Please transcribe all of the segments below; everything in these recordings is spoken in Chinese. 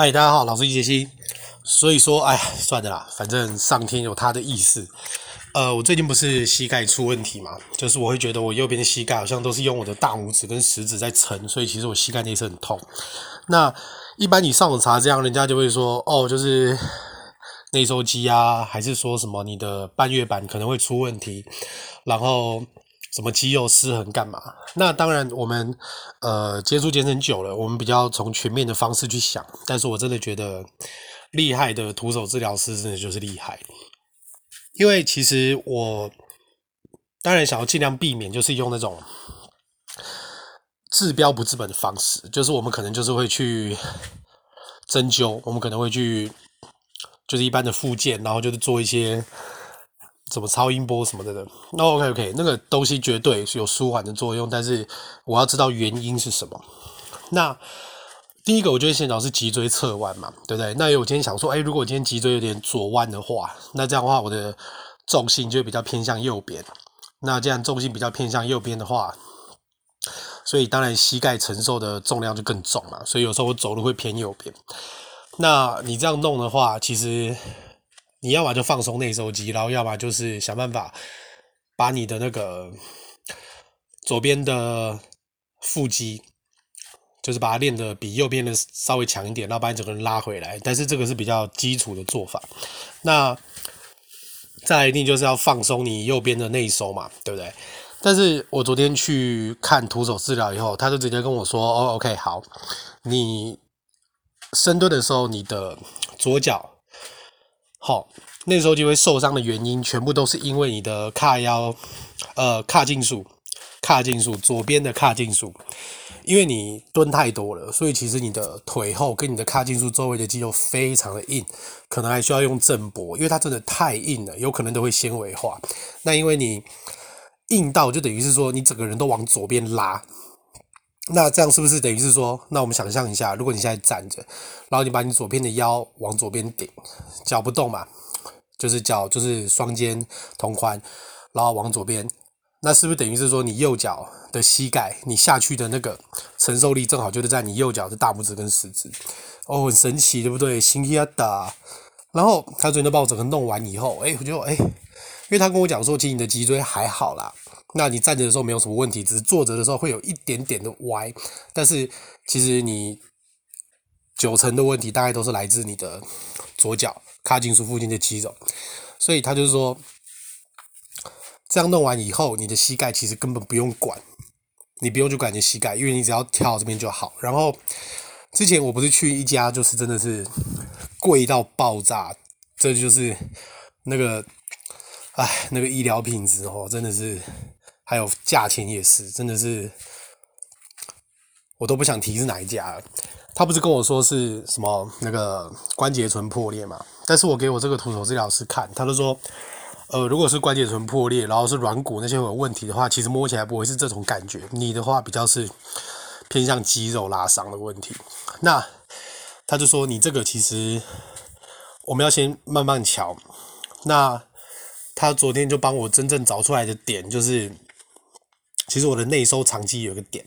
嗨，大家好，老师杰西。所以说，哎，算了啦，反正上天有他的意思。呃，我最近不是膝盖出问题嘛，就是我会觉得我右边的膝盖好像都是用我的大拇指跟食指在撑，所以其实我膝盖内侧很痛。那一般你上网查这样，人家就会说，哦，就是内收肌啊，还是说什么你的半月板可能会出问题，然后。什么肌肉失衡干嘛？那当然，我们呃接触健身久了，我们比较从全面的方式去想。但是我真的觉得厉害的徒手治疗师真的就是厉害，因为其实我当然想要尽量避免，就是用那种治标不治本的方式，就是我们可能就是会去针灸，我们可能会去就是一般的复健，然后就是做一些。什么超音波什么的的，那 OK OK，那个东西绝对是有舒缓的作用，但是我要知道原因是什么。那第一个，我觉得先找是脊椎侧弯嘛，对不对？那我今天想说，哎，如果我今天脊椎有点左弯的话，那这样的话，我的重心就会比较偏向右边。那这样重心比较偏向右边的话，所以当然膝盖承受的重量就更重嘛。所以有时候我走路会偏右边。那你这样弄的话，其实。你要么就放松内收肌，然后要么就是想办法把你的那个左边的腹肌，就是把它练得比右边的稍微强一点，然后把你整个人拉回来。但是这个是比较基础的做法。那再一定就是要放松你右边的内收嘛，对不对？但是我昨天去看徒手治疗以后，他就直接跟我说：“哦，OK，好，你深蹲的时候，你的左脚。”好，那时候就会受伤的原因，全部都是因为你的髂腰，呃，髂胫束，髂胫束左边的髂胫束，因为你蹲太多了，所以其实你的腿后跟你的髂胫束周围的肌肉非常的硬，可能还需要用震波，因为它真的太硬了，有可能都会纤维化。那因为你硬到，就等于是说你整个人都往左边拉。那这样是不是等于是说，那我们想象一下，如果你现在站着，然后你把你左边的腰往左边顶，脚不动嘛，就是脚就是双肩同宽，然后往左边，那是不是等于是说你右脚的膝盖，你下去的那个承受力正好就是在你右脚的大拇指跟食指，哦，很神奇，对不对？新奇的。然后他昨天都把我整个弄完以后，哎，我就哎，因为他跟我讲说，其实你的脊椎还好啦。那你站着的时候没有什么问题，只是坐着的时候会有一点点的歪。但是其实你九成的问题大概都是来自你的左脚髂胫束附近的肌肉。所以他就是说，这样弄完以后，你的膝盖其实根本不用管，你不用去管你的膝盖，因为你只要跳这边就好。然后之前我不是去一家，就是真的是贵到爆炸，这就是那个，哎，那个医疗品质哦，真的是。还有价钱也是，真的是，我都不想提是哪一家了。他不是跟我说是什么那个关节唇破裂嘛？但是我给我这个徒手治疗师看，他就说，呃，如果是关节唇破裂，然后是软骨那些有问题的话，其实摸起来不会是这种感觉。你的话比较是偏向肌肉拉伤的问题。那他就说，你这个其实我们要先慢慢瞧。那他昨天就帮我真正找出来的点就是。其实我的内收长肌有一个点，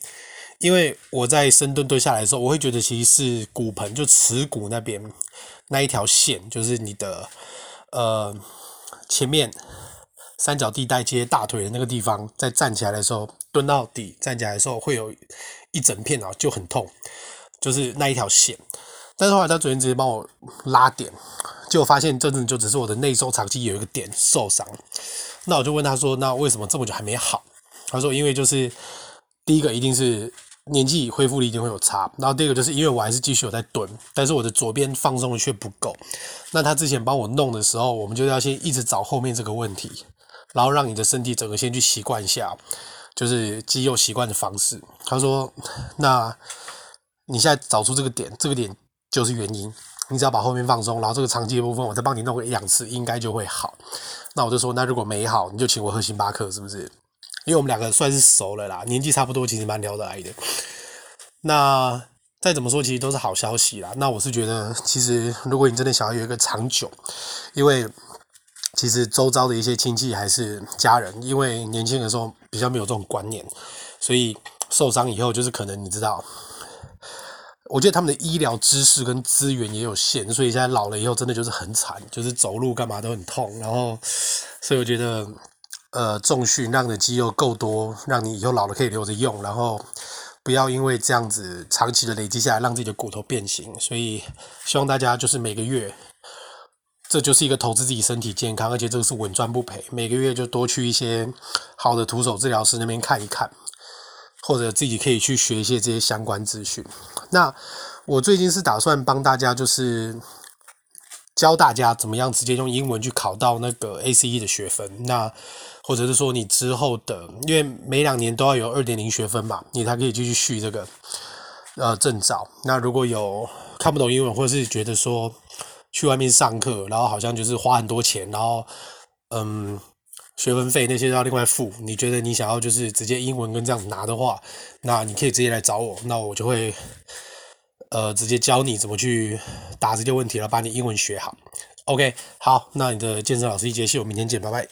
因为我在深蹲蹲下来的时候，我会觉得其实是骨盆就耻骨那边那一条线，就是你的呃前面三角地带接大腿的那个地方，在站起来的时候蹲到底站起来的时候会有一整片啊就很痛，就是那一条线。但是后来他昨天直接帮我拉点，结果发现真的就只是我的内收长肌有一个点受伤。那我就问他说：“那为什么这么久还没好？”他说：“因为就是第一个一定是年纪恢复力一定会有差，然后第二个就是因为我还是继续有在蹲，但是我的左边放松的却不够。那他之前帮我弄的时候，我们就要先一直找后面这个问题，然后让你的身体整个先去习惯一下，就是肌肉习惯的方式。”他说：“那你现在找出这个点，这个点就是原因。你只要把后面放松，然后这个长肌的部分我再帮你弄个一两次，应该就会好。”那我就说：“那如果没好，你就请我喝星巴克，是不是？”因为我们两个算是熟了啦，年纪差不多，其实蛮聊得来的。那再怎么说，其实都是好消息啦。那我是觉得，其实如果你真的想要有一个长久，因为其实周遭的一些亲戚还是家人，因为年轻的时候比较没有这种观念，所以受伤以后就是可能你知道，我觉得他们的医疗知识跟资源也有限，所以现在老了以后真的就是很惨，就是走路干嘛都很痛。然后，所以我觉得，呃，重训让你的肌肉够多，让你以后老了可以留着用，然后不要因为这样子长期的累积下来，让自己的骨头变形。所以，希望大家就是每个月，这就是一个投资自己身体健康，而且这个是稳赚不赔。每个月就多去一些好的徒手治疗师那边看一看。或者自己可以去学一些这些相关资讯。那我最近是打算帮大家，就是教大家怎么样直接用英文去考到那个 ACE 的学分。那或者是说你之后的，因为每两年都要有二点零学分嘛，你才可以继续续这个呃证照。那如果有看不懂英文，或者是觉得说去外面上课，然后好像就是花很多钱，然后嗯。学分费那些要另外付。你觉得你想要就是直接英文跟这样子拿的话，那你可以直接来找我，那我就会呃直接教你怎么去答这些问题，了把你英文学好。OK，好，那你的健身老师一节气，我明天见，拜拜。